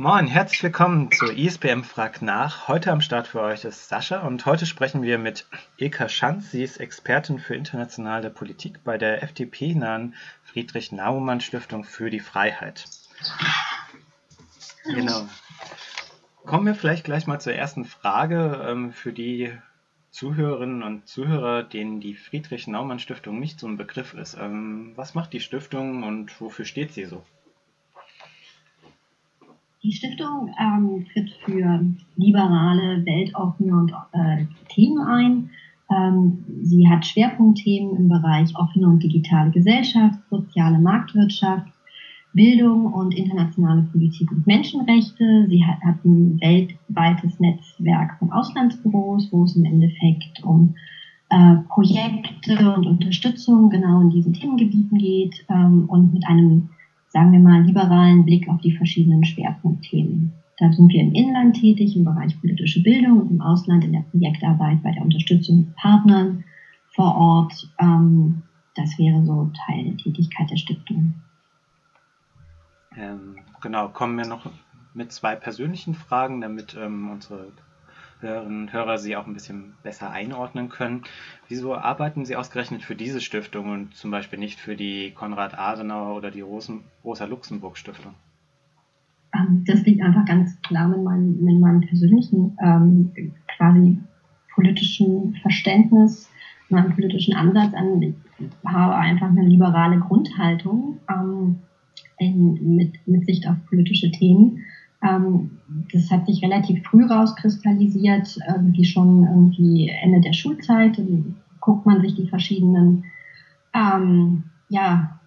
Moin, herzlich willkommen zur ISBM Frag nach. Heute am Start für euch ist Sascha und heute sprechen wir mit Ilka Schanz. Sie ist Expertin für internationale Politik bei der FDP-nahen Friedrich-Naumann-Stiftung für die Freiheit. Genau. Kommen wir vielleicht gleich mal zur ersten Frage ähm, für die Zuhörerinnen und Zuhörer, denen die Friedrich-Naumann-Stiftung nicht so ein Begriff ist. Ähm, was macht die Stiftung und wofür steht sie so? Die Stiftung ähm, tritt für liberale, weltoffene und, äh, Themen ein. Ähm, sie hat Schwerpunktthemen im Bereich offene und digitale Gesellschaft, soziale Marktwirtschaft, Bildung und internationale Politik und Menschenrechte. Sie hat, hat ein weltweites Netzwerk von Auslandsbüros, wo es im Endeffekt um äh, Projekte und Unterstützung genau in diesen Themengebieten geht ähm, und mit einem sagen wir mal, liberalen Blick auf die verschiedenen Schwerpunktthemen. Da sind wir im Inland tätig, im Bereich politische Bildung und im Ausland in der Projektarbeit bei der Unterstützung mit Partnern vor Ort. Ähm, das wäre so Teil der Tätigkeit der Stiftung. Ähm, genau, kommen wir noch mit zwei persönlichen Fragen, damit ähm, unsere Hörerinnen und Hörer Sie auch ein bisschen besser einordnen können. Wieso arbeiten Sie ausgerechnet für diese Stiftung und zum Beispiel nicht für die Konrad Adenauer oder die Rosa-Luxemburg-Stiftung? Ähm, das liegt einfach ganz klar mit meinem, mit meinem persönlichen ähm, quasi politischen Verständnis, meinem politischen Ansatz an. Ich habe einfach eine liberale Grundhaltung ähm, in, mit, mit Sicht auf politische Themen das hat sich relativ früh rauskristallisiert, irgendwie schon irgendwie Ende der Schulzeit. Dann guckt man sich die verschiedenen, ähm, ja,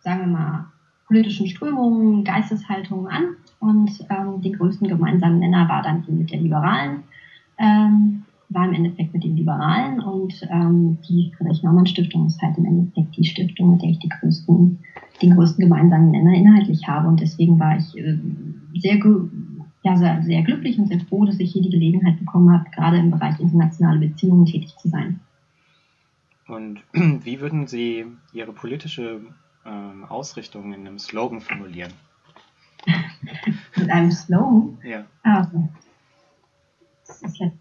sagen wir mal, politischen Strömungen, Geisteshaltungen an. Und ähm, den größten gemeinsamen Nenner war dann die mit der Liberalen, ähm, war im Endeffekt mit den Liberalen. Und ähm, die Friedrich-Naumann-Stiftung ist halt im Endeffekt die Stiftung, mit der ich die größten, den größten gemeinsamen Nenner inhaltlich habe. Und deswegen war ich äh, sehr, ja, sehr, sehr glücklich und sehr froh, dass ich hier die Gelegenheit bekommen habe, gerade im Bereich internationale Beziehungen tätig zu sein. Und wie würden Sie Ihre politische ähm, Ausrichtung in einem Slogan formulieren? Mit einem Slogan? Ja. Also, das ist ja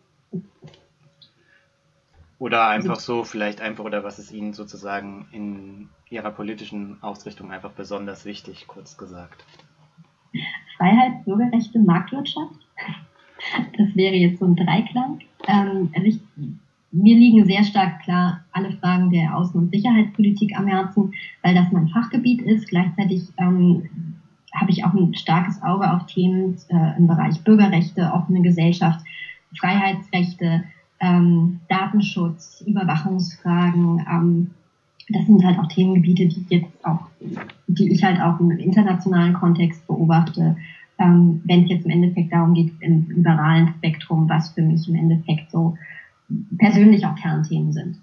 oder einfach so, vielleicht einfach, oder was ist Ihnen sozusagen in Ihrer politischen Ausrichtung einfach besonders wichtig, kurz gesagt? Freiheit, Bürgerrechte, Marktwirtschaft. Das wäre jetzt so ein Dreiklang. Ähm, also ich, mir liegen sehr stark klar alle Fragen der Außen- und Sicherheitspolitik am Herzen, weil das mein Fachgebiet ist. Gleichzeitig ähm, habe ich auch ein starkes Auge auf Themen äh, im Bereich Bürgerrechte, offene Gesellschaft, Freiheitsrechte, ähm, Datenschutz, Überwachungsfragen, ähm, das sind halt auch Themengebiete, die jetzt auch, die ich halt auch im internationalen Kontext beobachte, ähm, wenn es jetzt im Endeffekt darum geht, im liberalen Spektrum, was für mich im Endeffekt so persönlich auch Kernthemen sind.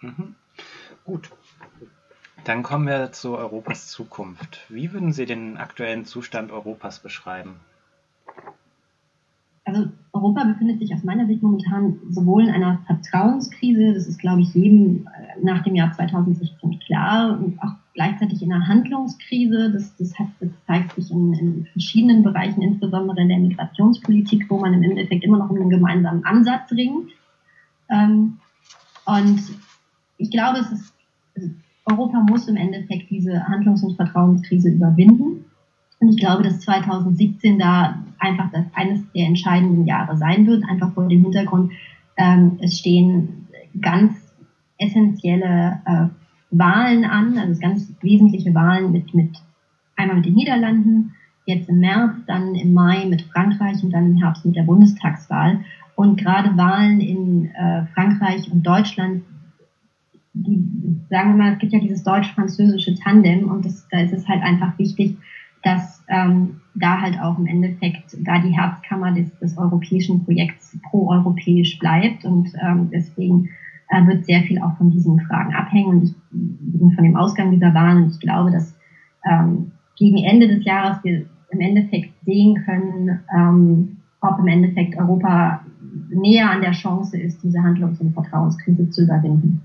Mhm. Gut. Dann kommen wir zu Europas Zukunft. Wie würden Sie den aktuellen Zustand Europas beschreiben? also Europa befindet sich aus meiner Sicht momentan sowohl in einer Vertrauenskrise, das ist, glaube ich, jedem äh, nach dem Jahr 2016 klar, und auch gleichzeitig in einer Handlungskrise. Das, das, hat, das zeigt sich in, in, verschiedenen Bereichen, insbesondere in der Migrationspolitik, wo man im Endeffekt immer noch um einen gemeinsamen Ansatz ringt. Ähm, und ich glaube, es ist, Europa muss im Endeffekt diese Handlungs- und Vertrauenskrise überwinden. Und ich glaube, dass 2017 da einfach das eines der entscheidenden Jahre sein wird, einfach vor dem Hintergrund, ähm, es stehen ganz essentielle äh, Wahlen an, also ganz wesentliche Wahlen mit, mit einmal mit den Niederlanden, jetzt im März, dann im Mai mit Frankreich und dann im Herbst mit der Bundestagswahl. Und gerade Wahlen in äh, Frankreich und Deutschland, die, sagen wir mal, es gibt ja dieses deutsch-französische Tandem und das, da ist es halt einfach wichtig, dass ähm, da halt auch im Endeffekt da die Herzkammer des, des europäischen Projekts pro-europäisch bleibt und ähm, deswegen äh, wird sehr viel auch von diesen Fragen abhängen und ich bin von dem Ausgang dieser Wahlen und ich glaube, dass ähm, gegen Ende des Jahres wir im Endeffekt sehen können, ähm, ob im Endeffekt Europa näher an der Chance ist, diese Handlungs- und Vertrauenskrise zu überwinden.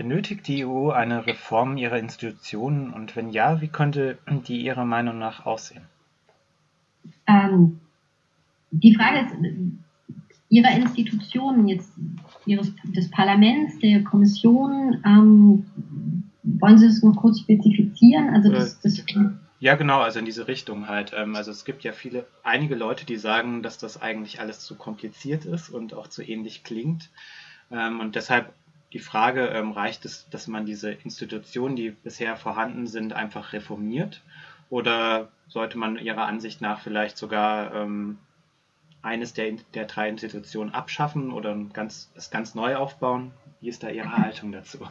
Benötigt die EU eine Reform ihrer Institutionen und wenn ja, wie könnte die Ihrer Meinung nach aussehen? Ähm, die Frage ist, Ihrer Institutionen, jetzt ihres, des Parlaments, der Kommission, ähm, wollen Sie das noch kurz spezifizieren? Also das, das ja, genau, also in diese Richtung halt. Ähm, also es gibt ja viele, einige Leute, die sagen, dass das eigentlich alles zu kompliziert ist und auch zu ähnlich klingt. Ähm, und deshalb die Frage, ähm, reicht es, dass man diese Institutionen, die bisher vorhanden sind, einfach reformiert? Oder sollte man Ihrer Ansicht nach vielleicht sogar ähm, eines der, der drei Institutionen abschaffen oder ganz, es ganz neu aufbauen? Wie ist da Ihre Haltung dazu?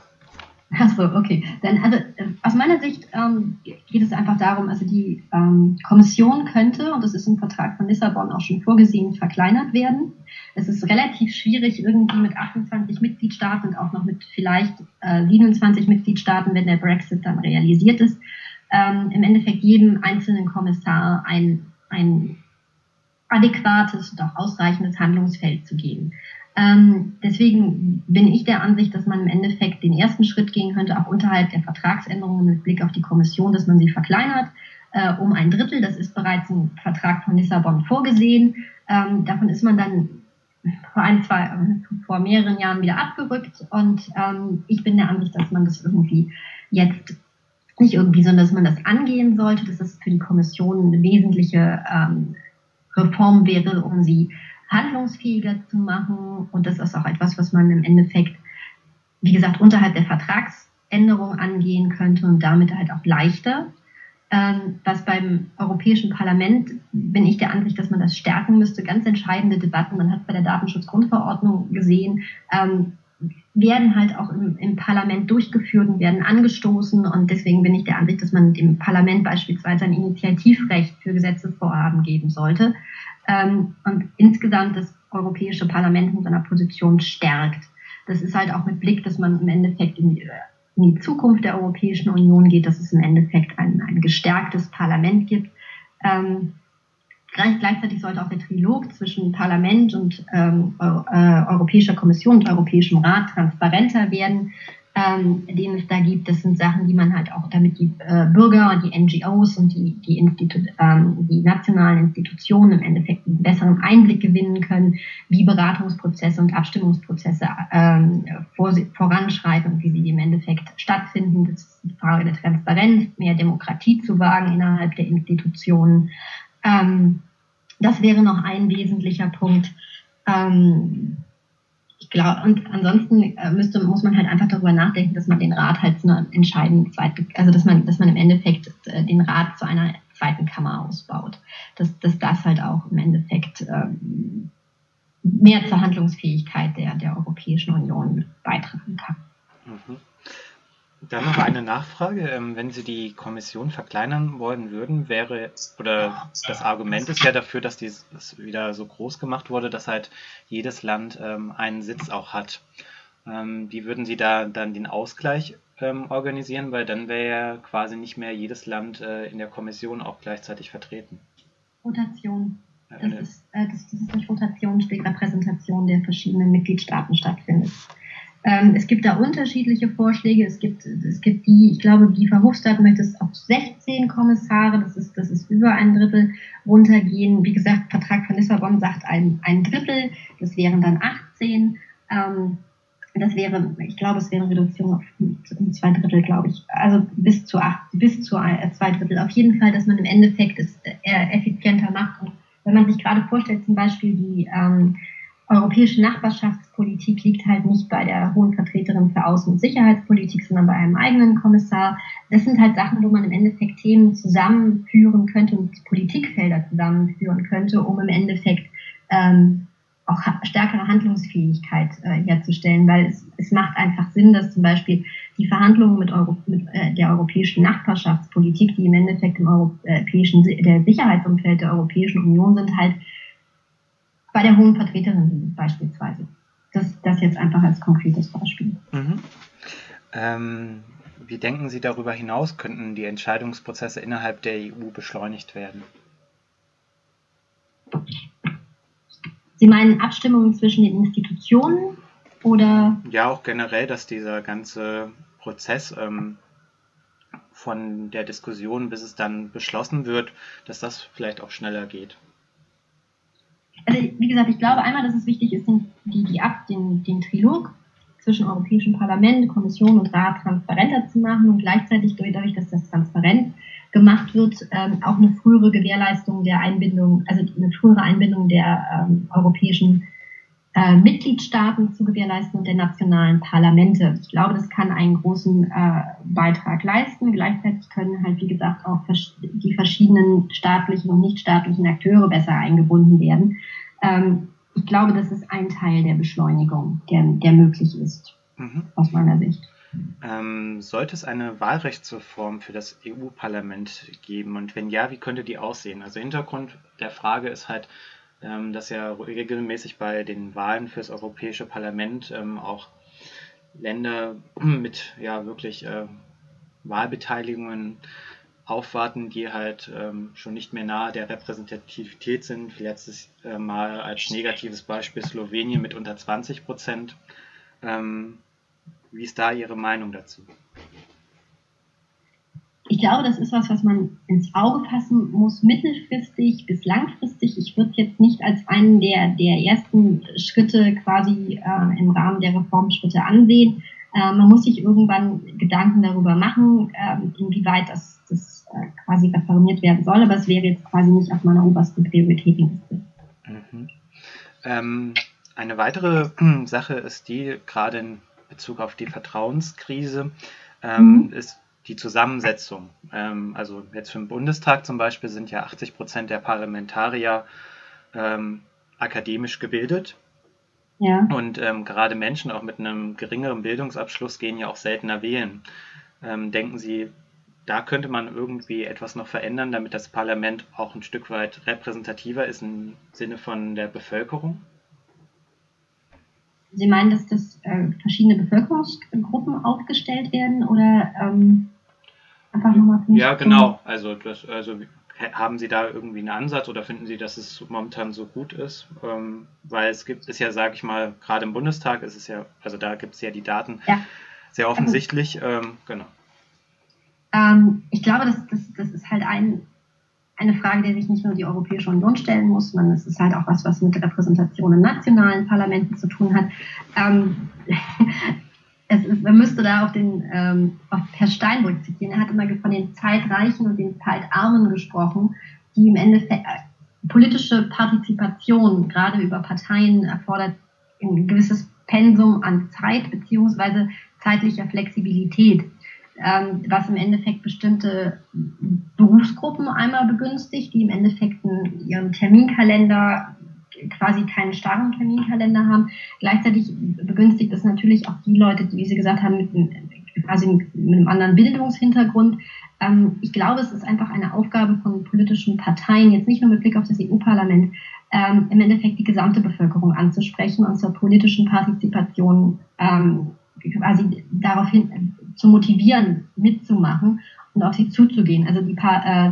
Achso, okay. Dann, also äh, aus meiner Sicht ähm, geht es einfach darum, also die ähm, Kommission könnte, und das ist im Vertrag von Lissabon auch schon vorgesehen, verkleinert werden. Es ist relativ schwierig, irgendwie mit 28 Mitgliedstaaten und auch noch mit vielleicht äh, 27 Mitgliedstaaten, wenn der Brexit dann realisiert ist, ähm, im Endeffekt jedem einzelnen Kommissar ein, ein adäquates und auch ausreichendes Handlungsfeld zu geben. Ähm, deswegen bin ich der Ansicht, dass man im Endeffekt den ersten Schritt gehen könnte, auch unterhalb der Vertragsänderungen mit Blick auf die Kommission, dass man sie verkleinert äh, um ein Drittel. Das ist bereits im Vertrag von Lissabon vorgesehen. Ähm, davon ist man dann vor ein, zwei, vor mehreren Jahren wieder abgerückt. Und ähm, ich bin der Ansicht, dass man das irgendwie jetzt nicht irgendwie, sondern dass man das angehen sollte, dass das für die Kommission eine wesentliche ähm, Reform wäre, um sie handlungsfähiger zu machen. Und das ist auch etwas, was man im Endeffekt, wie gesagt, unterhalb der Vertragsänderung angehen könnte und damit halt auch leichter. Ähm, was beim Europäischen Parlament bin ich der Ansicht, dass man das stärken müsste. Ganz entscheidende Debatten, man hat bei der Datenschutzgrundverordnung gesehen, ähm, werden halt auch im, im, Parlament durchgeführt und werden angestoßen. Und deswegen bin ich der Ansicht, dass man dem Parlament beispielsweise ein Initiativrecht für Gesetzesvorhaben geben sollte ähm, und insgesamt das Europäische Parlament in seiner Position stärkt. Das ist halt auch mit Blick, dass man im Endeffekt in die, in die Zukunft der Europäischen Union geht, dass es im Endeffekt ein, ein gestärktes Parlament gibt. Ähm, gleichzeitig sollte auch der Trilog zwischen Parlament und ähm, äh, Europäischer Kommission und Europäischem Rat transparenter werden ähm, den es da gibt. Das sind Sachen, die man halt auch, damit die äh, Bürger und die NGOs und die, die, Institu ähm, die nationalen Institutionen im Endeffekt einen besseren Einblick gewinnen können, wie Beratungsprozesse und Abstimmungsprozesse ähm, vor, voranschreiten und wie sie im Endeffekt stattfinden. Das ist eine Frage der Transparenz, mehr Demokratie zu wagen innerhalb der Institutionen. Ähm, das wäre noch ein wesentlicher Punkt. Ähm, ich glaube, und ansonsten äh, müsste, muss man halt einfach darüber nachdenken, dass man den Rat halt zu einer entscheidenden zweiten, also dass man, dass man im Endeffekt äh, den Rat zu einer zweiten Kammer ausbaut. Dass, dass das halt auch im Endeffekt ähm, mehr zur Handlungsfähigkeit der, der Europäischen Union beitragen kann. Mhm. Dann noch eine Nachfrage. Ähm, wenn Sie die Kommission verkleinern wollen würden, wäre, oder das Argument ist ja dafür, dass dies wieder so groß gemacht wurde, dass halt jedes Land ähm, einen Sitz auch hat. Ähm, wie würden Sie da dann den Ausgleich organisieren? Weil dann wäre ja quasi nicht mehr jedes Land äh, in der Kommission auch gleichzeitig vertreten. Rotation. Das, ist, äh, das, das ist durch Rotation, sprich Repräsentation der verschiedenen Mitgliedstaaten stattfindet. Ähm, es gibt da unterschiedliche Vorschläge. Es gibt, es gibt die, ich glaube, die Verhofstadt möchte es auf 16 Kommissare, das ist, das ist über ein Drittel runtergehen. Wie gesagt, Vertrag von Lissabon sagt ein, ein Drittel, das wären dann 18. Ähm, das wäre, ich glaube, es wäre eine Reduktion auf zwei Drittel, glaube ich. Also bis zu acht, bis zu zwei Drittel. Auf jeden Fall, dass man im Endeffekt es äh, effizienter macht. Und wenn man sich gerade vorstellt, zum Beispiel die ähm, europäische Nachbarschaftspolitik liegt halt nicht bei der hohen Vertreterin für Außen- und Sicherheitspolitik, sondern bei einem eigenen Kommissar. Das sind halt Sachen, wo man im Endeffekt Themen zusammenführen könnte und Politikfelder zusammenführen könnte, um im Endeffekt ähm, auch stärkere Handlungsfähigkeit äh, herzustellen, weil es, es macht einfach Sinn, dass zum Beispiel die Verhandlungen mit, Euro, mit äh, der europäischen Nachbarschaftspolitik, die im Endeffekt im europäischen der Sicherheitsumfeld der Europäischen Union sind, halt bei der hohen Vertreterin beispielsweise. Das, das jetzt einfach als konkretes Beispiel. Mhm. Ähm, wie denken Sie darüber hinaus, könnten die Entscheidungsprozesse innerhalb der EU beschleunigt werden? Sie meinen Abstimmungen zwischen den Institutionen? Oder? Ja, auch generell, dass dieser ganze Prozess ähm, von der Diskussion, bis es dann beschlossen wird, dass das vielleicht auch schneller geht. Also wie gesagt, ich glaube einmal, dass es wichtig ist, den, die, die Ab, den, den Trilog zwischen Europäischem Parlament, Kommission und Rat transparenter zu machen und gleichzeitig dadurch, dass das transparent gemacht wird, ähm, auch eine frühere Gewährleistung der Einbindung, also eine frühere Einbindung der ähm, europäischen äh, Mitgliedstaaten zu gewährleisten und der nationalen Parlamente. Ich glaube, das kann einen großen äh, Beitrag leisten. Gleichzeitig können halt, wie gesagt, auch die verschiedenen staatlichen und nichtstaatlichen Akteure besser eingebunden werden. Ähm, ich glaube, das ist ein Teil der Beschleunigung, der, der möglich ist, mhm. aus meiner Sicht. Ähm, sollte es eine Wahlrechtsreform für das EU-Parlament geben? Und wenn ja, wie könnte die aussehen? Also Hintergrund der Frage ist halt, ähm, dass ja regelmäßig bei den Wahlen fürs Europäische Parlament ähm, auch Länder mit ja wirklich äh, Wahlbeteiligungen aufwarten, die halt ähm, schon nicht mehr nahe der Repräsentativität sind. Letztes äh, Mal als negatives Beispiel Slowenien mit unter 20 Prozent. Ähm, wie ist da Ihre Meinung dazu? Ich glaube, das ist was, was man ins Auge fassen muss, mittelfristig bis langfristig. Ich würde jetzt nicht als einen der, der ersten Schritte quasi äh, im Rahmen der Reformschritte ansehen. Äh, man muss sich irgendwann Gedanken darüber machen, äh, inwieweit das, das quasi reformiert werden soll, aber es wäre jetzt quasi nicht auf meiner obersten Prioritätenliste. Mhm. Ähm, eine weitere Sache ist die, gerade in Bezug auf die Vertrauenskrise, ähm, mhm. ist die Zusammensetzung. Ähm, also jetzt für den Bundestag zum Beispiel sind ja 80 Prozent der Parlamentarier ähm, akademisch gebildet. Ja. Und ähm, gerade Menschen auch mit einem geringeren Bildungsabschluss gehen ja auch seltener wählen. Ähm, denken Sie, da könnte man irgendwie etwas noch verändern, damit das Parlament auch ein Stück weit repräsentativer ist im Sinne von der Bevölkerung? Sie meinen, dass das äh, verschiedene Bevölkerungsgruppen aufgestellt werden oder ähm, einfach nochmal Ja, genau. Also, das, also haben Sie da irgendwie einen Ansatz oder finden Sie, dass es momentan so gut ist? Ähm, weil es gibt, ist ja, sage ich mal, gerade im Bundestag ist es ja, also da gibt es ja die Daten ja. sehr offensichtlich. Ähm, genau. Ähm, ich glaube, das, das, das ist halt ein eine Frage, die sich nicht nur die Europäische Union stellen muss, sondern es ist halt auch was, was mit Repräsentation in nationalen Parlamenten zu tun hat. Ähm, es ist, man müsste da auf den ähm, auf Herr Steinbrück zitieren. Er hat immer von den Zeitreichen und den Zeitarmen gesprochen, die im Endeffekt äh, politische Partizipation gerade über Parteien erfordert ein gewisses Pensum an Zeit beziehungsweise zeitlicher Flexibilität ähm, was im Endeffekt bestimmte Berufsgruppen einmal begünstigt, die im Endeffekt in ihrem Terminkalender quasi keinen starren Terminkalender haben. Gleichzeitig begünstigt es natürlich auch die Leute, die, wie Sie gesagt haben, mit, einem, quasi mit einem anderen Bildungshintergrund. Ähm, ich glaube, es ist einfach eine Aufgabe von politischen Parteien, jetzt nicht nur mit Blick auf das EU-Parlament, ähm, im Endeffekt die gesamte Bevölkerung anzusprechen und zur politischen Partizipation ähm, quasi daraufhin zu motivieren, mitzumachen und auf sie zuzugehen. Also die paar, äh,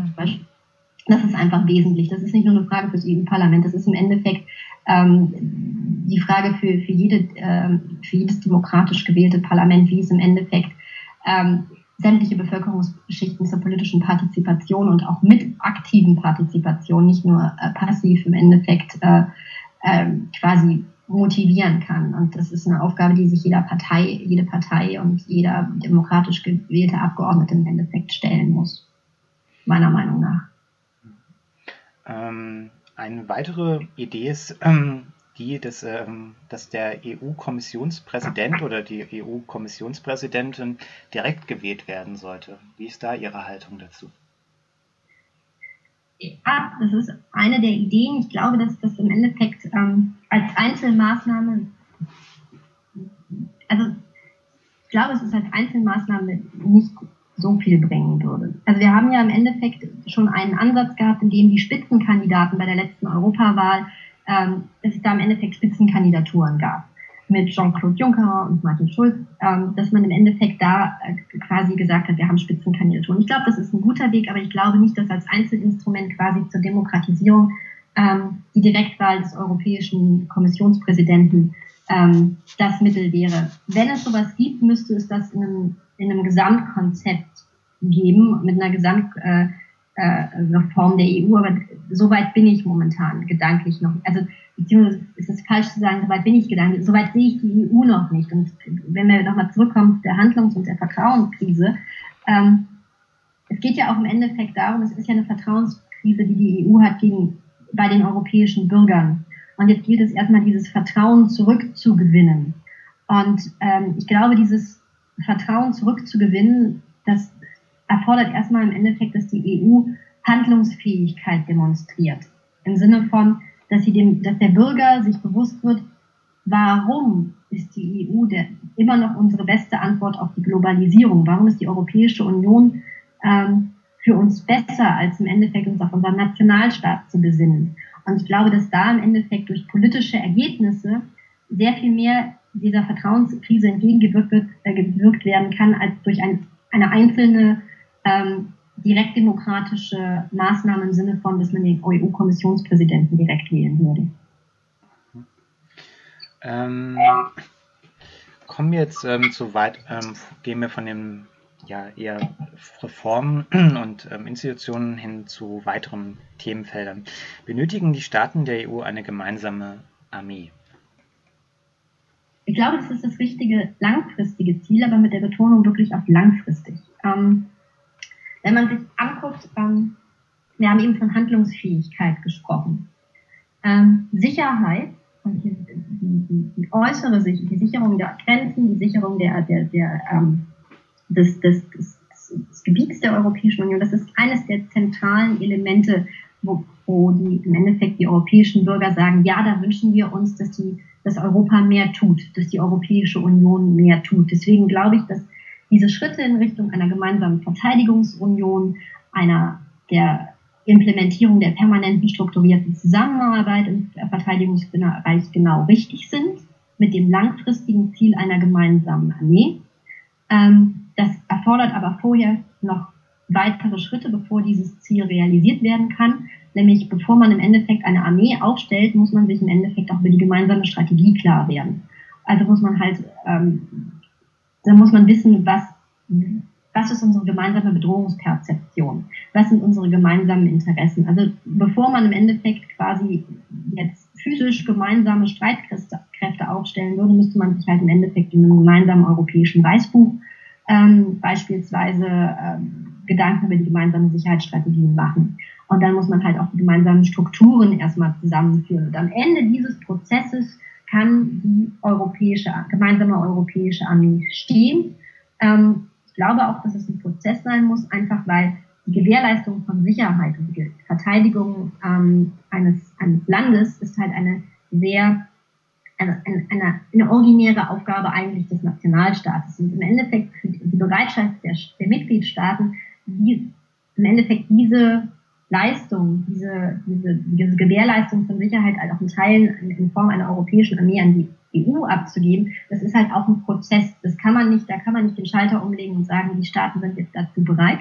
das ist einfach wesentlich. Das ist nicht nur eine Frage für das EU-Parlament, das ist im Endeffekt ähm, die Frage für, für, jede, äh, für jedes demokratisch gewählte Parlament, wie es im Endeffekt ähm, sämtliche Bevölkerungsschichten zur politischen Partizipation und auch mit aktiven Partizipation, nicht nur äh, passiv im Endeffekt äh, äh, quasi motivieren kann. Und das ist eine Aufgabe, die sich jeder Partei, jede Partei und jeder demokratisch gewählte Abgeordnete im Endeffekt stellen muss. Meiner Meinung nach. Ähm, eine weitere Idee ist ähm, die, dass, ähm, dass der EU-Kommissionspräsident oder die EU-Kommissionspräsidentin direkt gewählt werden sollte. Wie ist da Ihre Haltung dazu? Ja, das ist eine der Ideen. Ich glaube, dass das im Endeffekt ähm, als Einzelmaßnahme, also ich glaube, es als Einzelmaßnahme nicht so viel bringen würde. Also wir haben ja im Endeffekt schon einen Ansatz gehabt, in dem die Spitzenkandidaten bei der letzten Europawahl, ähm, dass es da im Endeffekt Spitzenkandidaturen gab mit Jean-Claude Juncker und Martin Schulz, ähm, dass man im Endeffekt da äh, quasi gesagt hat, wir haben Spitzenkandidaturen. Ich glaube, das ist ein guter Weg, aber ich glaube nicht, dass als Einzelinstrument quasi zur Demokratisierung ähm, die Direktwahl des europäischen Kommissionspräsidenten ähm, das Mittel wäre. Wenn es sowas gibt, müsste es das in einem, in einem Gesamtkonzept geben, mit einer Gesamtreform äh, äh, der EU, aber so weit bin ich momentan gedanklich noch. Also beziehungsweise ist es falsch zu sagen, so weit bin ich gedanklich, so weit sehe ich die EU noch nicht. Und wenn wir nochmal zurückkommen zu der Handlungs- und der Vertrauenskrise, ähm, es geht ja auch im Endeffekt darum, es ist ja eine Vertrauenskrise, die die EU hat gegen, bei den europäischen Bürgern. Und jetzt gilt es erstmal, dieses Vertrauen zurückzugewinnen. Und ähm, ich glaube, dieses Vertrauen zurückzugewinnen, das erfordert erstmal im Endeffekt, dass die EU Handlungsfähigkeit demonstriert. Im Sinne von, dass, sie dem, dass der Bürger sich bewusst wird, warum ist die EU der, immer noch unsere beste Antwort auf die Globalisierung? Warum ist die Europäische Union ähm, für uns besser, als im Endeffekt uns auf unseren Nationalstaat zu besinnen? Und ich glaube, dass da im Endeffekt durch politische Ergebnisse sehr viel mehr dieser Vertrauenskrise entgegengewirkt wird, äh, gewirkt werden kann, als durch ein, eine einzelne ähm, direktdemokratische Maßnahme im Sinne von, dass man den EU-Kommissionspräsidenten direkt wählen würde. Ähm, kommen wir jetzt ähm, zu weit, ähm, gehen wir von den ja, eher Reformen und ähm, Institutionen hin zu weiteren Themenfeldern. Benötigen die Staaten der EU eine gemeinsame Armee? Ich glaube, das ist das richtige langfristige Ziel, aber mit der Betonung wirklich auf langfristig. Ähm, wenn man sich anguckt, ähm, wir haben eben von Handlungsfähigkeit gesprochen. Ähm, Sicherheit und die, die, die, äußere Sicherung, die Sicherung der Grenzen, die Sicherung der, der, der, ähm, des, des, des, des Gebiets der Europäischen Union, das ist eines der zentralen Elemente, wo, wo die im Endeffekt die europäischen Bürger sagen, ja, da wünschen wir uns, dass die dass Europa mehr tut, dass die Europäische Union mehr tut. Deswegen glaube ich, dass diese Schritte in Richtung einer gemeinsamen Verteidigungsunion, einer der Implementierung der permanenten strukturierten Zusammenarbeit im Verteidigungsbereich genau richtig sind, mit dem langfristigen Ziel einer gemeinsamen Armee. Ähm, das erfordert aber vorher noch weitere Schritte, bevor dieses Ziel realisiert werden kann. Nämlich bevor man im Endeffekt eine Armee aufstellt, muss man sich im Endeffekt auch über die gemeinsame Strategie klar werden. Also muss man halt ähm, dann muss man wissen, was, was ist unsere gemeinsame Bedrohungsperzeption? Was sind unsere gemeinsamen Interessen? Also bevor man im Endeffekt quasi jetzt physisch gemeinsame Streitkräfte aufstellen würde, müsste man sich halt im Endeffekt in einem gemeinsamen europäischen Weißbuch ähm, beispielsweise ähm, Gedanken über die gemeinsamen Sicherheitsstrategien machen. Und dann muss man halt auch die gemeinsamen Strukturen erstmal zusammenführen. Und am Ende dieses Prozesses kann die europäische, gemeinsame europäische Armee stehen. Ähm, ich glaube auch, dass es ein Prozess sein muss, einfach weil die Gewährleistung von Sicherheit und die Verteidigung ähm, eines, eines Landes ist halt eine sehr eine, eine, eine originäre Aufgabe eigentlich des Nationalstaates. Und im Endeffekt die Bereitschaft der, der Mitgliedstaaten, die, im Endeffekt diese Leistung, diese, diese, diese Gewährleistung von Sicherheit halt auch in Teilen in Form einer europäischen Armee an die EU abzugeben, das ist halt auch ein Prozess. Das kann man nicht, da kann man nicht den Schalter umlegen und sagen, die Staaten sind jetzt dazu bereit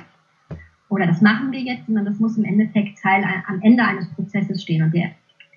oder das machen wir jetzt, sondern das muss im Endeffekt Teil am Ende eines Prozesses stehen. Und der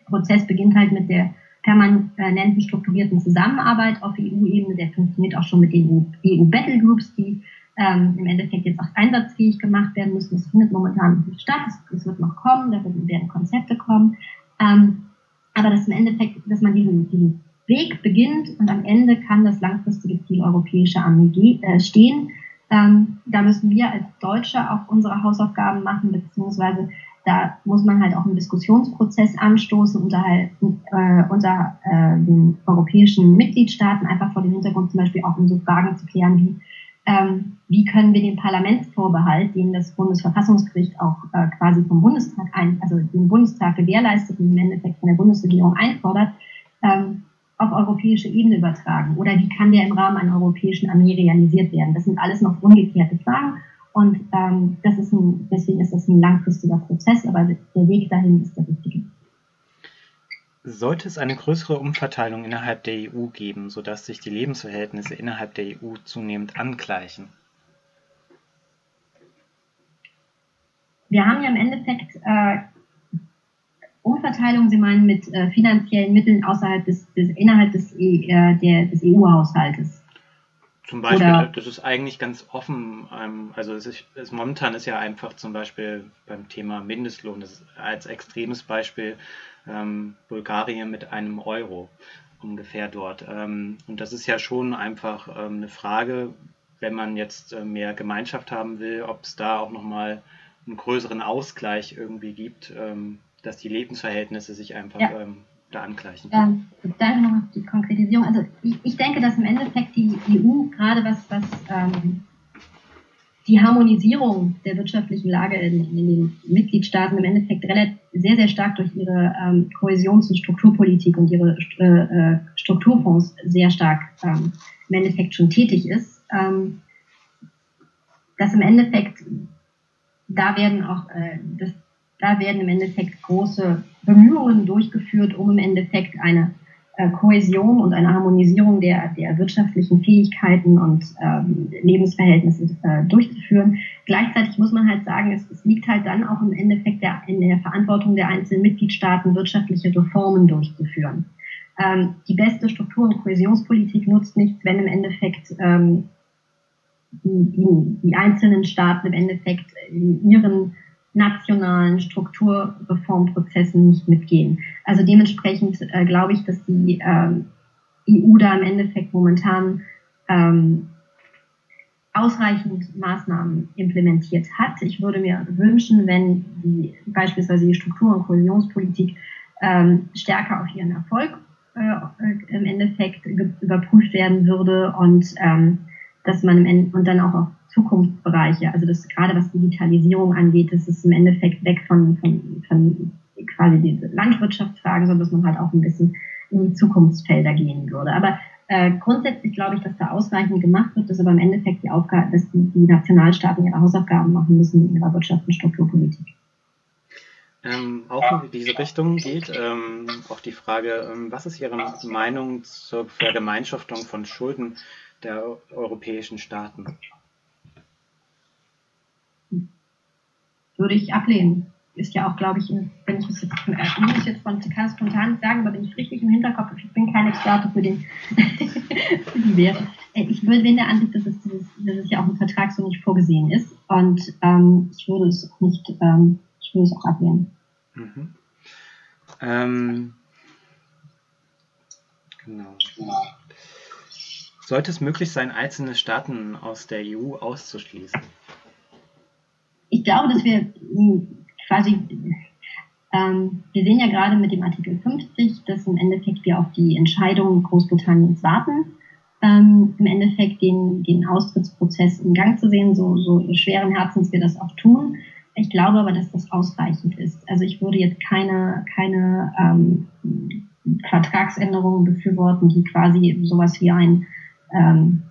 Prozess beginnt halt mit der permanenten strukturierten Zusammenarbeit auf EU-Ebene. Der funktioniert auch schon mit den EU-Battlegroups, die ähm, im Endeffekt jetzt auch einsatzfähig gemacht werden müssen. Das findet momentan nicht statt. Es, wird noch kommen, da werden Konzepte kommen. Ähm, aber dass im Endeffekt, dass man diesen, diesen Weg beginnt und am Ende kann das langfristige Ziel europäische Armee äh, stehen. Ähm, da müssen wir als Deutsche auch unsere Hausaufgaben machen, beziehungsweise da muss man halt auch einen Diskussionsprozess anstoßen unter, halt, äh, unter äh, den europäischen Mitgliedstaaten, einfach vor dem Hintergrund zum Beispiel auch um so Fragen zu klären wie, ähm, wie können wir den Parlamentsvorbehalt, den das Bundesverfassungsgericht auch äh, quasi vom Bundestag ein, also den Bundestag gewährleistet und im Endeffekt von der Bundesregierung einfordert, ähm, auf europäische Ebene übertragen? Oder wie kann der im Rahmen einer europäischen Armee realisiert werden? Das sind alles noch ungeklärte Fragen und ähm, das ist ein, deswegen ist das ein langfristiger Prozess, aber der Weg dahin ist der richtige. Sollte es eine größere Umverteilung innerhalb der EU geben, sodass sich die Lebensverhältnisse innerhalb der EU zunehmend angleichen? Wir haben ja im Endeffekt, äh, Umverteilung, Sie meinen mit äh, finanziellen Mitteln außerhalb des, des innerhalb des, äh, des EU-Haushaltes. Zum Beispiel, Oder, das ist eigentlich ganz offen. Ähm, also es ist, es momentan ist ja einfach zum Beispiel beim Thema Mindestlohn, das ist als extremes Beispiel ähm, Bulgarien mit einem Euro ungefähr dort. Ähm, und das ist ja schon einfach ähm, eine Frage, wenn man jetzt äh, mehr Gemeinschaft haben will, ob es da auch nochmal einen größeren Ausgleich irgendwie gibt, ähm, dass die Lebensverhältnisse sich einfach ja. Da angleichen. Ähm, danke nochmal für die Konkretisierung. Also ich, ich, denke, dass im Endeffekt die EU gerade was, was ähm, die Harmonisierung der wirtschaftlichen Lage in, in, den Mitgliedstaaten im Endeffekt relativ, sehr, sehr stark durch ihre ähm, Kohäsions- und Strukturpolitik und ihre äh, äh, Strukturfonds sehr stark ähm, im Endeffekt schon tätig ist. Ähm, dass im Endeffekt, da werden auch, äh, das, da werden im Endeffekt große Bemühungen durchgeführt, um im Endeffekt eine äh, Kohäsion und eine Harmonisierung der, der wirtschaftlichen Fähigkeiten und ähm, Lebensverhältnisse äh, durchzuführen. Gleichzeitig muss man halt sagen, es, es liegt halt dann auch im Endeffekt der, in der Verantwortung der einzelnen Mitgliedstaaten, wirtschaftliche Reformen durchzuführen. Ähm, die beste Struktur- und Kohäsionspolitik nutzt nichts, wenn im Endeffekt ähm, die, die, die einzelnen Staaten im Endeffekt ihren nationalen Strukturreformprozessen nicht mitgehen. Also dementsprechend äh, glaube ich, dass die ähm, EU da im Endeffekt momentan ähm, ausreichend Maßnahmen implementiert hat. Ich würde mir wünschen, wenn die beispielsweise die Struktur- und Kohäsionspolitik ähm, stärker auf ihren Erfolg äh, im Endeffekt überprüft werden würde und ähm, dass man im Ende, und dann auch auf Zukunftsbereiche, also das gerade was Digitalisierung angeht, das ist im Endeffekt weg von, von, von quasi diese Landwirtschaftsfragen, sondern dass man halt auch ein bisschen in die Zukunftsfelder gehen würde. Aber äh, grundsätzlich glaube ich, dass da ausreichend gemacht wird, dass aber im Endeffekt die Aufgabe, dass die, die Nationalstaaten ihre Hausaufgaben machen müssen in ihrer Wirtschafts- und Strukturpolitik. Ähm, auch in diese Richtung geht ähm, auch die Frage, ähm, was ist Ihre Meinung zur Vergemeinschaftung von Schulden der europäischen Staaten? Würde ich ablehnen. Ist ja auch, glaube ich, wenn ich das jetzt, äh, muss jetzt von, kann es spontan sagen, aber bin ich richtig im Hinterkopf, ich bin kein Experte für, den, für die Werte. Äh, ich bin der Ansicht, dass es, dass es ja auch im Vertrag so nicht vorgesehen ist und ähm, ich würde es auch nicht, ähm, ich würde es auch ablehnen. Mhm. Ähm, genau. Sollte es möglich sein, einzelne Staaten aus der EU auszuschließen? Ich glaube, dass wir hm, quasi, ähm, wir sehen ja gerade mit dem Artikel 50, dass im Endeffekt wir auf die Entscheidung Großbritanniens warten, ähm, im Endeffekt den, den Austrittsprozess in Gang zu sehen, so, so schweren Herzens wir das auch tun. Ich glaube aber, dass das ausreichend ist. Also ich würde jetzt keine, keine ähm, Vertragsänderungen befürworten, die quasi sowas wie ein ähm,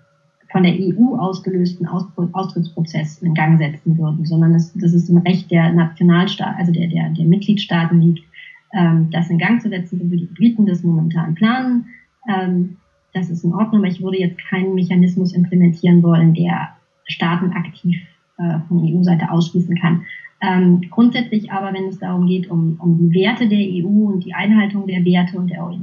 von der EU ausgelösten Austrittsprozess in Gang setzen würden, sondern dass, dass es im Recht der Nationalstaaten, also der, der, der Mitgliedstaaten liegt, ähm, das in Gang zu setzen, so wie die Briten das momentan planen. Ähm, das ist in Ordnung, aber ich würde jetzt keinen Mechanismus implementieren wollen, der Staaten aktiv äh, von EU-Seite ausschließen kann. Ähm, grundsätzlich aber, wenn es darum geht, um, um die Werte der EU und die Einhaltung der Werte und, der, und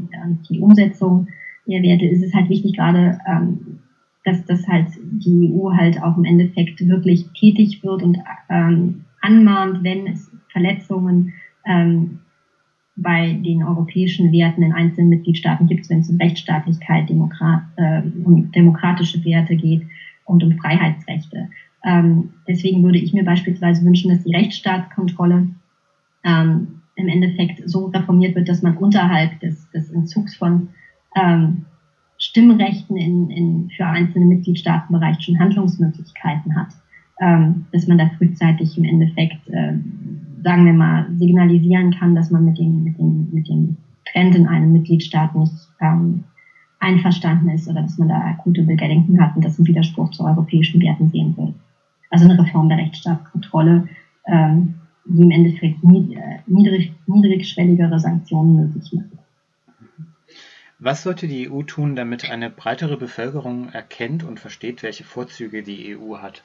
die Umsetzung der Werte, ist es halt wichtig, gerade ähm, dass das halt die EU halt auch im Endeffekt wirklich tätig wird und ähm, anmahnt, wenn es Verletzungen ähm, bei den europäischen Werten in einzelnen Mitgliedstaaten gibt, wenn es um Rechtsstaatlichkeit, Demokrat, äh, um demokratische Werte geht und um Freiheitsrechte. Ähm, deswegen würde ich mir beispielsweise wünschen, dass die Rechtsstaatskontrolle ähm, im Endeffekt so reformiert wird, dass man unterhalb des, des Entzugs von ähm, Stimmrechten in, in, für einzelne Mitgliedstaaten schon Handlungsmöglichkeiten hat. Ähm, dass man da frühzeitig im Endeffekt, äh, sagen wir mal, signalisieren kann, dass man mit dem, mit dem, mit dem Trend in einem Mitgliedstaat nicht ähm, einverstanden ist oder dass man da akute Bedenken hat und das im Widerspruch zu europäischen Werten sehen will. Also eine Reform der Rechtsstaatskontrolle, ähm, die im Endeffekt äh, niedrig, niedrigschwelligere Sanktionen möglich macht. Was sollte die EU tun, damit eine breitere Bevölkerung erkennt und versteht, welche Vorzüge die EU hat?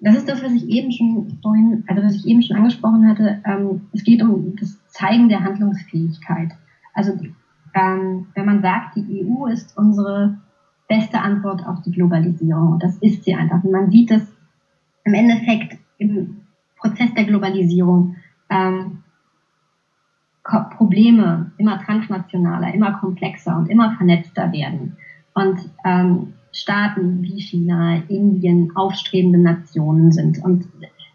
Das ist das, was ich eben schon vorhin, also was ich eben schon angesprochen hatte. Ähm, es geht um das Zeigen der Handlungsfähigkeit. Also ähm, wenn man sagt, die EU ist unsere beste Antwort auf die Globalisierung, und das ist sie einfach. Und man sieht es im Endeffekt im Prozess der Globalisierung. Ähm, Probleme immer transnationaler, immer komplexer und immer vernetzter werden. Und ähm, Staaten wie China, Indien aufstrebende Nationen sind. Und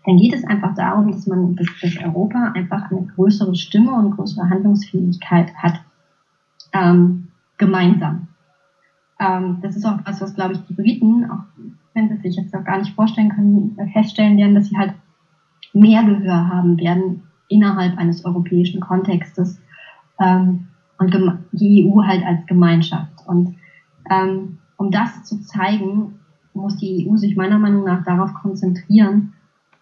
dann geht es einfach darum, dass man, dass, Europa einfach eine größere Stimme und größere Handlungsfähigkeit hat, ähm, gemeinsam. Ähm, das ist auch was, was, glaube ich, die Briten, auch wenn sie sich jetzt auch gar nicht vorstellen können, feststellen werden, dass sie halt mehr Gehör haben werden innerhalb eines europäischen Kontextes ähm, und die EU halt als Gemeinschaft. Und ähm, um das zu zeigen, muss die EU sich meiner Meinung nach darauf konzentrieren,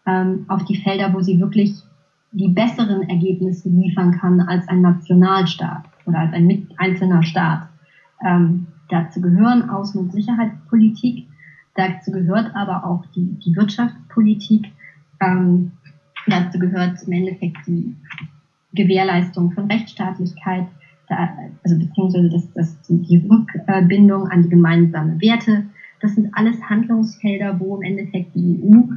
ähm, auf die Felder, wo sie wirklich die besseren Ergebnisse liefern kann als ein Nationalstaat oder als ein einzelner Staat. Ähm, dazu gehören Außen- und Sicherheitspolitik, dazu gehört aber auch die, die Wirtschaftspolitik, ähm, dazu gehört im Endeffekt die Gewährleistung von Rechtsstaatlichkeit, also beziehungsweise das, das, die Rückbindung an die gemeinsamen Werte. Das sind alles Handlungsfelder, wo im Endeffekt die EU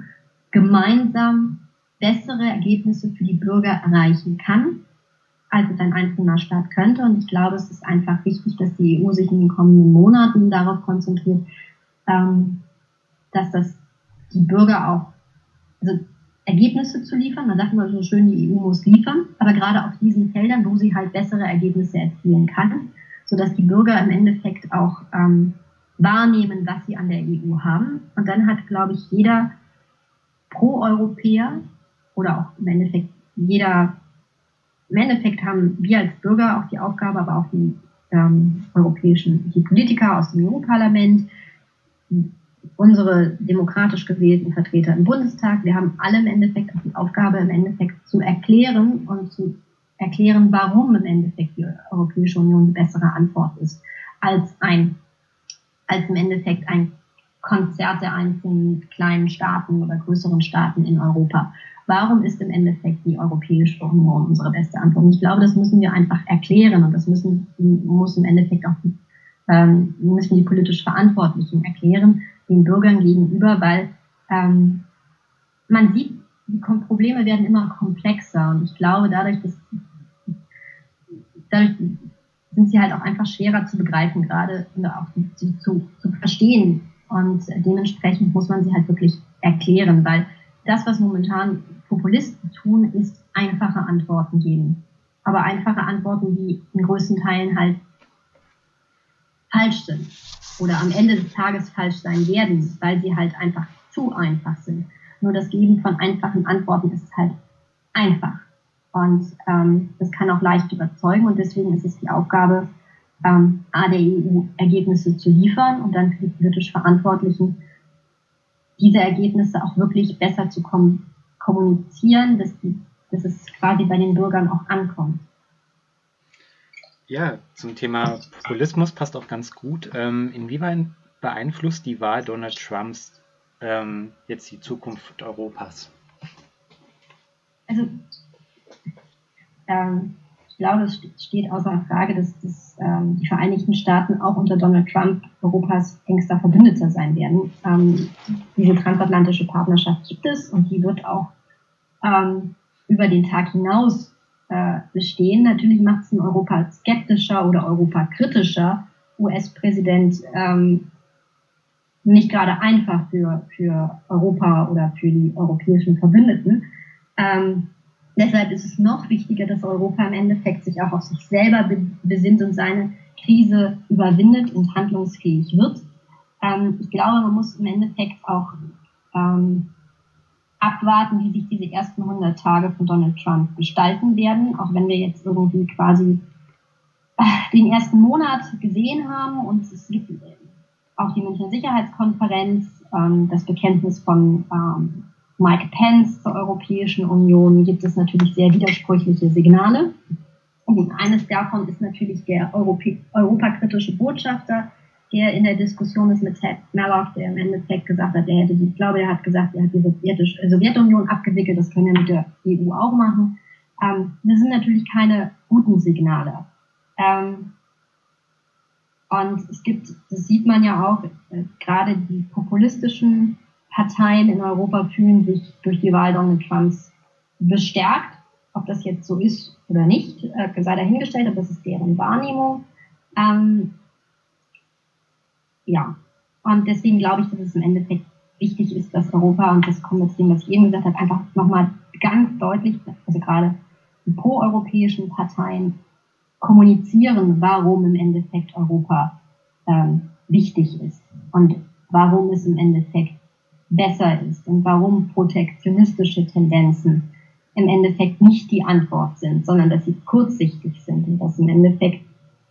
gemeinsam bessere Ergebnisse für die Bürger erreichen kann, als es ein einzelner Staat könnte. Und ich glaube, es ist einfach wichtig, dass die EU sich in den kommenden Monaten darauf konzentriert, ähm, dass das die Bürger auch, also Ergebnisse zu liefern. Man sagt immer so schön, die EU muss liefern, aber gerade auf diesen Feldern, wo sie halt bessere Ergebnisse erzielen kann, sodass die Bürger im Endeffekt auch ähm, wahrnehmen, was sie an der EU haben. Und dann hat, glaube ich, jeder Pro-Europäer oder auch im Endeffekt jeder, im Endeffekt haben wir als Bürger auch die Aufgabe, aber auch die ähm, europäischen, die Politiker aus dem EU-Parlament, unsere demokratisch gewählten Vertreter im Bundestag, wir haben alle im Endeffekt auch die Aufgabe, im Endeffekt zu erklären und zu erklären, warum im Endeffekt die Europäische Union die bessere Antwort ist, als ein, als im Endeffekt ein Konzert der einzelnen kleinen Staaten oder größeren Staaten in Europa. Warum ist im Endeffekt die Europäische Union unsere beste Antwort? Und ich glaube, das müssen wir einfach erklären und das müssen, muss im Endeffekt auch ähm, müssen die politisch Verantwortlichen erklären, den Bürgern gegenüber, weil ähm, man sieht, die Probleme werden immer komplexer und ich glaube, dadurch, dass, dadurch sind sie halt auch einfach schwerer zu begreifen, gerade auch zu, zu, zu verstehen. Und dementsprechend muss man sie halt wirklich erklären, weil das, was momentan Populisten tun, ist einfache Antworten geben. Aber einfache Antworten, die in größten Teilen halt falsch sind oder am Ende des Tages falsch sein werden, weil sie halt einfach zu einfach sind. Nur das Geben von einfachen Antworten ist halt einfach. Und ähm, das kann auch leicht überzeugen und deswegen ist es die Aufgabe, ähm, A, der EU Ergebnisse zu liefern und dann für die politisch Verantwortlichen diese Ergebnisse auch wirklich besser zu kom kommunizieren, dass, die, dass es quasi bei den Bürgern auch ankommt. Ja, zum Thema Populismus passt auch ganz gut. Ähm, inwieweit beeinflusst die Wahl Donald Trumps ähm, jetzt die Zukunft Europas? Also, ähm, ich glaube, es steht außer Frage, dass, dass ähm, die Vereinigten Staaten auch unter Donald Trump Europas engster Verbündeter sein werden. Ähm, diese transatlantische Partnerschaft gibt es und die wird auch ähm, über den Tag hinaus äh, bestehen. Natürlich macht es ein Europa skeptischer oder Europa kritischer US-Präsident ähm, nicht gerade einfach für, für Europa oder für die europäischen Verbündeten. Ähm, deshalb ist es noch wichtiger, dass Europa im Endeffekt sich auch auf sich selber besinnt und seine Krise überwindet und handlungsfähig wird. Ähm, ich glaube, man muss im Endeffekt auch ähm, abwarten, wie sich diese ersten 100 Tage von Donald Trump gestalten werden, auch wenn wir jetzt irgendwie quasi äh, den ersten Monat gesehen haben und es gibt auch die Münchner Sicherheitskonferenz, ähm, das Bekenntnis von ähm, Mike Pence zur Europäischen Union, gibt es natürlich sehr widersprüchliche Signale. Und eines davon ist natürlich der Europä europakritische Botschafter, der in der Diskussion ist mit Ted Malloch, der im Endeffekt gesagt hat, er hätte, ich glaube, er hat gesagt, er hat die Sowjetunion abgewickelt, das können wir mit der EU auch machen. Ähm, das sind natürlich keine guten Signale. Ähm, und es gibt, das sieht man ja auch, äh, gerade die populistischen Parteien in Europa fühlen sich durch die Wahl Donald Trumps bestärkt. Ob das jetzt so ist oder nicht, äh, sei dahingestellt, aber das ist deren Wahrnehmung. Ähm, ja, und deswegen glaube ich, dass es im Endeffekt wichtig ist, dass Europa, und das kommt jetzt dem, was ich eben gesagt habe, einfach nochmal ganz deutlich, also gerade die proeuropäischen Parteien kommunizieren, warum im Endeffekt Europa ähm, wichtig ist und warum es im Endeffekt besser ist und warum protektionistische Tendenzen im Endeffekt nicht die Antwort sind, sondern dass sie kurzsichtig sind und dass im Endeffekt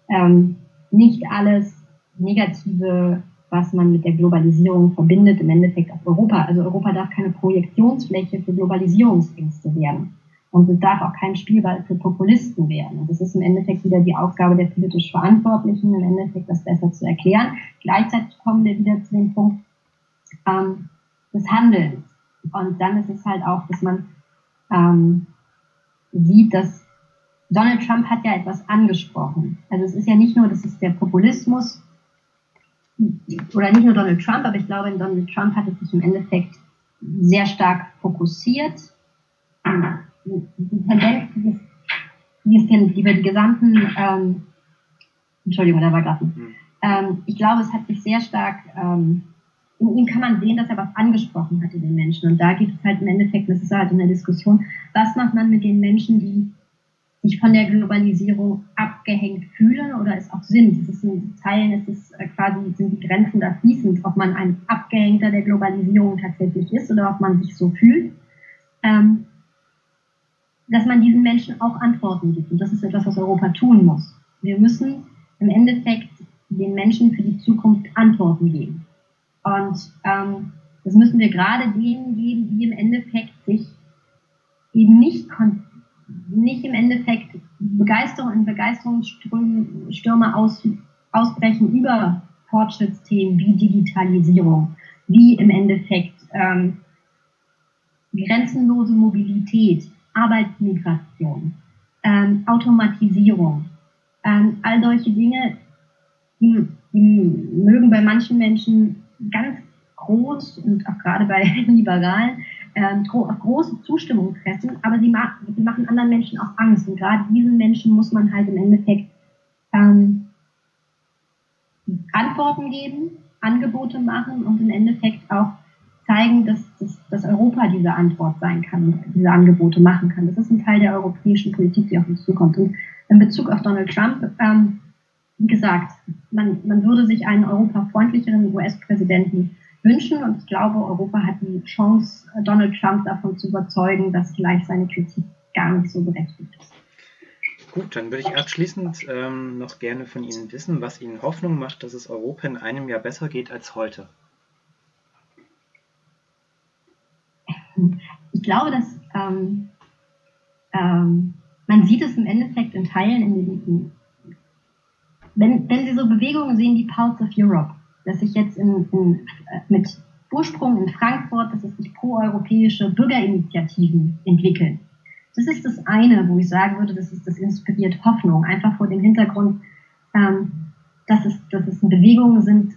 ähm, nicht alles Negative, was man mit der Globalisierung verbindet, im Endeffekt auf Europa. Also Europa darf keine Projektionsfläche für Globalisierungsängste werden. Und es darf auch kein Spielball für Populisten werden. Und das ist im Endeffekt wieder die Aufgabe der politisch Verantwortlichen, im Endeffekt das besser zu erklären. Gleichzeitig kommen wir wieder zu dem Punkt ähm, des Handelns. Und dann ist es halt auch, dass man ähm, sieht, dass Donald Trump hat ja etwas angesprochen. Also es ist ja nicht nur, dass es der Populismus oder nicht nur Donald Trump, aber ich glaube, in Donald Trump hat es sich im Endeffekt sehr stark fokussiert die Tendenz, die es, die es denn über die gesamten, ähm, Entschuldigung, da war gerade mhm. ähm, ich glaube, es hat sich sehr stark, ähm, in ihm kann man sehen, dass er was angesprochen hat in den Menschen. Und da gibt es halt im Endeffekt, das ist halt in der Diskussion, was macht man mit den Menschen, die sich von der Globalisierung abgehängt fühlen oder es auch sind. Es ist in Teilen ist es äh, quasi, sind die Grenzen da fließend, ob man ein Abgehängter der Globalisierung tatsächlich ist oder ob man sich so fühlt. Ähm, dass man diesen Menschen auch Antworten gibt. Und das ist etwas, was Europa tun muss. Wir müssen im Endeffekt den Menschen für die Zukunft Antworten geben. Und ähm, das müssen wir gerade denen geben, die im Endeffekt sich eben nicht, nicht im Endeffekt Begeisterung in Begeisterungsstürme aus, ausbrechen über Fortschrittsthemen wie Digitalisierung, wie im Endeffekt ähm, grenzenlose Mobilität, Arbeitsmigration, ähm, Automatisierung, ähm, all solche Dinge, die, die mögen bei manchen Menschen ganz groß und auch gerade bei Liberalen ähm, große Zustimmung treffen, aber sie, ma sie, machen anderen Menschen auch Angst. Und gerade diesen Menschen muss man halt im Endeffekt ähm, Antworten geben, Angebote machen und im Endeffekt auch zeigen, dass, dass, dass Europa diese Antwort sein kann, diese Angebote machen kann. Das ist ein Teil der europäischen Politik, die auf uns zukommt. Und in Bezug auf Donald Trump, ähm, wie gesagt, man, man würde sich einen europafreundlicheren US-Präsidenten wünschen und ich glaube, Europa hat die Chance, Donald Trump davon zu überzeugen, dass vielleicht seine Kritik gar nicht so berechtigt ist. Gut, dann würde ich abschließend ähm, noch gerne von Ihnen wissen, was Ihnen Hoffnung macht, dass es Europa in einem Jahr besser geht als heute. Ich glaube, dass ähm, ähm, man sieht es im Endeffekt in Teilen in den, wenn, wenn Sie so Bewegungen sehen wie Pulse of Europe, dass sich jetzt in, in, äh, mit Ursprung in Frankfurt, dass es sich proeuropäische Bürgerinitiativen entwickeln. Das ist das eine, wo ich sagen würde, das ist das inspiriert Hoffnung, einfach vor dem Hintergrund, ähm, dass, es, dass es Bewegungen sind,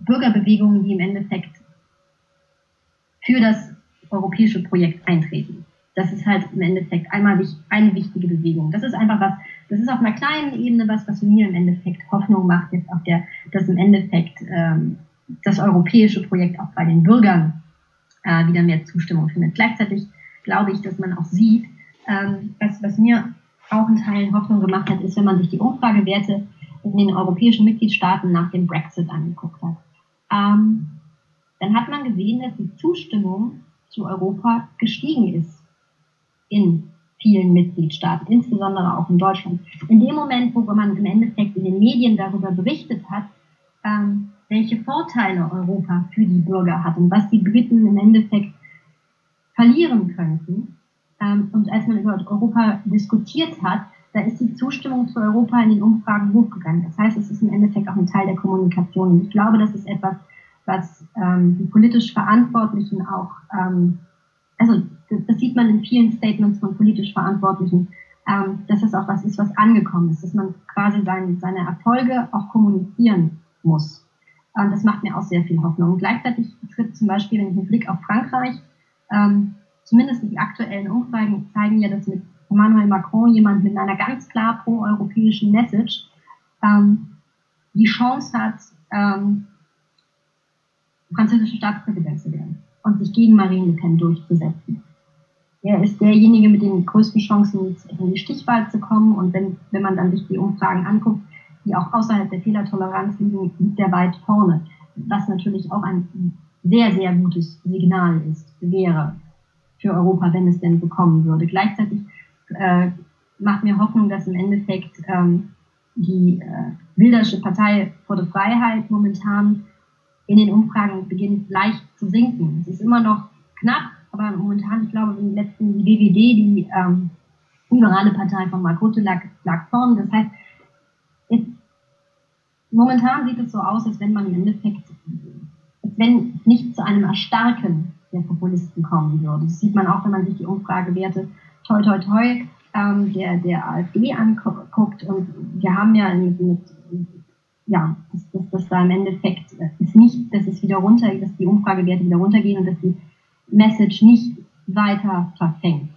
Bürgerbewegungen, die im Endeffekt für das europäische Projekt eintreten. Das ist halt im Endeffekt einmal eine wichtige Bewegung. Das ist einfach was, das ist auf einer kleinen Ebene was, was mir im Endeffekt Hoffnung macht, jetzt auf der, dass im Endeffekt ähm, das europäische Projekt auch bei den Bürgern äh, wieder mehr Zustimmung findet. Gleichzeitig glaube ich, dass man auch sieht, ähm, was, was mir auch in Teilen Hoffnung gemacht hat, ist, wenn man sich die Umfragewerte in den europäischen Mitgliedstaaten nach dem Brexit angeguckt hat. Ähm, dann hat man gesehen, dass die Zustimmung zu Europa gestiegen ist in vielen Mitgliedstaaten, insbesondere auch in Deutschland. In dem Moment, wo man im Endeffekt in den Medien darüber berichtet hat, ähm, welche Vorteile Europa für die Bürger hat und was die Briten im Endeffekt verlieren könnten, ähm, und als man über Europa diskutiert hat, da ist die Zustimmung zu Europa in den Umfragen hochgegangen. Das heißt, es ist im Endeffekt auch ein Teil der Kommunikation. Und ich glaube, das ist etwas, was ähm, die politisch Verantwortlichen auch ähm, also das sieht man in vielen Statements von politisch Verantwortlichen, ähm, dass es auch was ist, was angekommen ist, dass man quasi sein, seine Erfolge auch kommunizieren muss. Ähm, das macht mir auch sehr viel Hoffnung. Und gleichzeitig tritt zum Beispiel, wenn ich einen Blick auf Frankreich, ähm, zumindest die aktuellen Umfragen zeigen ja, dass mit Emmanuel Macron jemand mit einer ganz klar pro-europäischen Message ähm, die Chance hat, ähm, französische Staatspräsident zu werden und sich gegen Marine Le Pen durchzusetzen. Er ist derjenige mit den größten Chancen, in die Stichwahl zu kommen. Und wenn, wenn man dann sich die Umfragen anguckt, die auch außerhalb der Fehlertoleranz liegen, liegt er weit vorne. Was natürlich auch ein sehr, sehr gutes Signal ist, wäre für Europa, wenn es denn bekommen würde. Gleichzeitig äh, macht mir Hoffnung, dass im Endeffekt ähm, die äh, Wildersche Partei vor der Freiheit momentan in den Umfragen beginnt leicht zu sinken. Es ist immer noch knapp, aber momentan, ich glaube, die letzten die BWD, die ähm, liberale Partei von Mark lag, lag vorn. Das heißt, es, momentan sieht es so aus, als wenn man im Endeffekt, als wenn nicht zu einem Erstarken der Populisten kommen würde. Das sieht man auch, wenn man sich die Umfragewerte toi toi toi ähm, der, der AfD anguckt. Und wir haben ja mit, mit ja, dass, dass, dass da im Endeffekt ist nicht, dass es wieder runter, dass die Umfragewerte wieder runtergehen und dass die Message nicht weiter verfängt.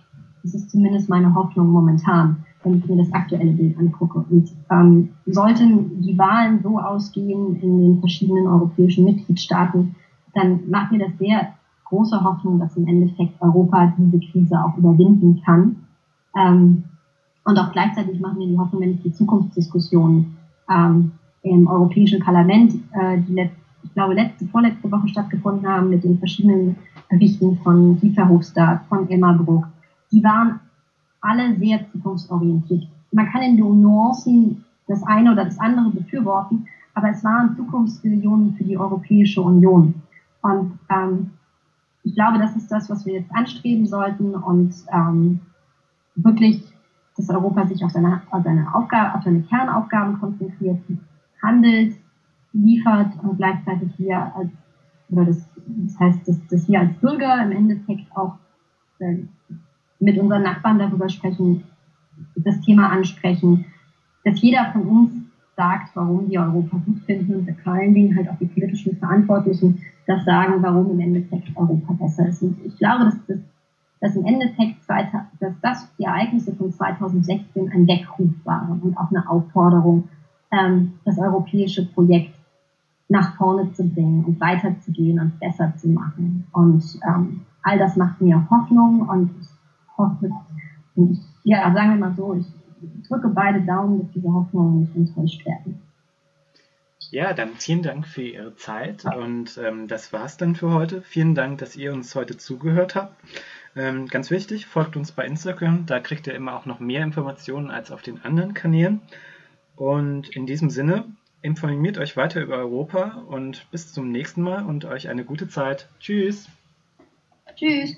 Das ist zumindest meine Hoffnung momentan, wenn ich mir das aktuelle Bild angucke. Und ähm, sollten die Wahlen so ausgehen in den verschiedenen europäischen Mitgliedstaaten, dann macht mir das sehr große Hoffnung, dass im Endeffekt Europa diese Krise auch überwinden kann. Ähm, und auch gleichzeitig macht mir die Hoffnung, wenn ich die Zukunftsdiskussionen ähm, im Europäischen Parlament, äh, die letzt, ich glaube letzte, vorletzte Woche stattgefunden haben mit den verschiedenen Berichten von Giefer Hofstadt, von Emma Bruck, die waren alle sehr zukunftsorientiert. Man kann in den Nuancen das eine oder das andere befürworten, aber es waren Zukunftsvisionen für die Europäische Union. Und ähm, ich glaube, das ist das, was wir jetzt anstreben sollten und ähm, wirklich, dass Europa sich auf seine, auf seine, Aufgabe, auf seine Kernaufgaben konzentriert, handelt, liefert und gleichzeitig wir als, oder das, das heißt, dass, dass wir als Bürger im Endeffekt auch äh, mit unseren Nachbarn darüber sprechen, das Thema ansprechen, dass jeder von uns sagt, warum wir Europa gut finden und vor allen Dingen halt auch die politischen Verantwortlichen das sagen, warum im Endeffekt Europa besser ist. Und ich glaube, dass, das, dass im Endeffekt dass das die Ereignisse von 2016 ein Weckruf waren und auch eine Aufforderung, ähm, das europäische Projekt nach vorne zu bringen und weiterzugehen und besser zu machen. Und ähm, all das macht mir Hoffnung und ich hoffe, und ich, ja, sagen wir mal so, ich drücke beide Daumen, dass diese Hoffnungen nicht enttäuscht werden. Ja, dann vielen Dank für Ihre Zeit und ähm, das war's dann für heute. Vielen Dank, dass ihr uns heute zugehört habt. Ähm, ganz wichtig, folgt uns bei Instagram, da kriegt ihr immer auch noch mehr Informationen als auf den anderen Kanälen. Und in diesem Sinne, informiert euch weiter über Europa und bis zum nächsten Mal und euch eine gute Zeit. Tschüss. Tschüss.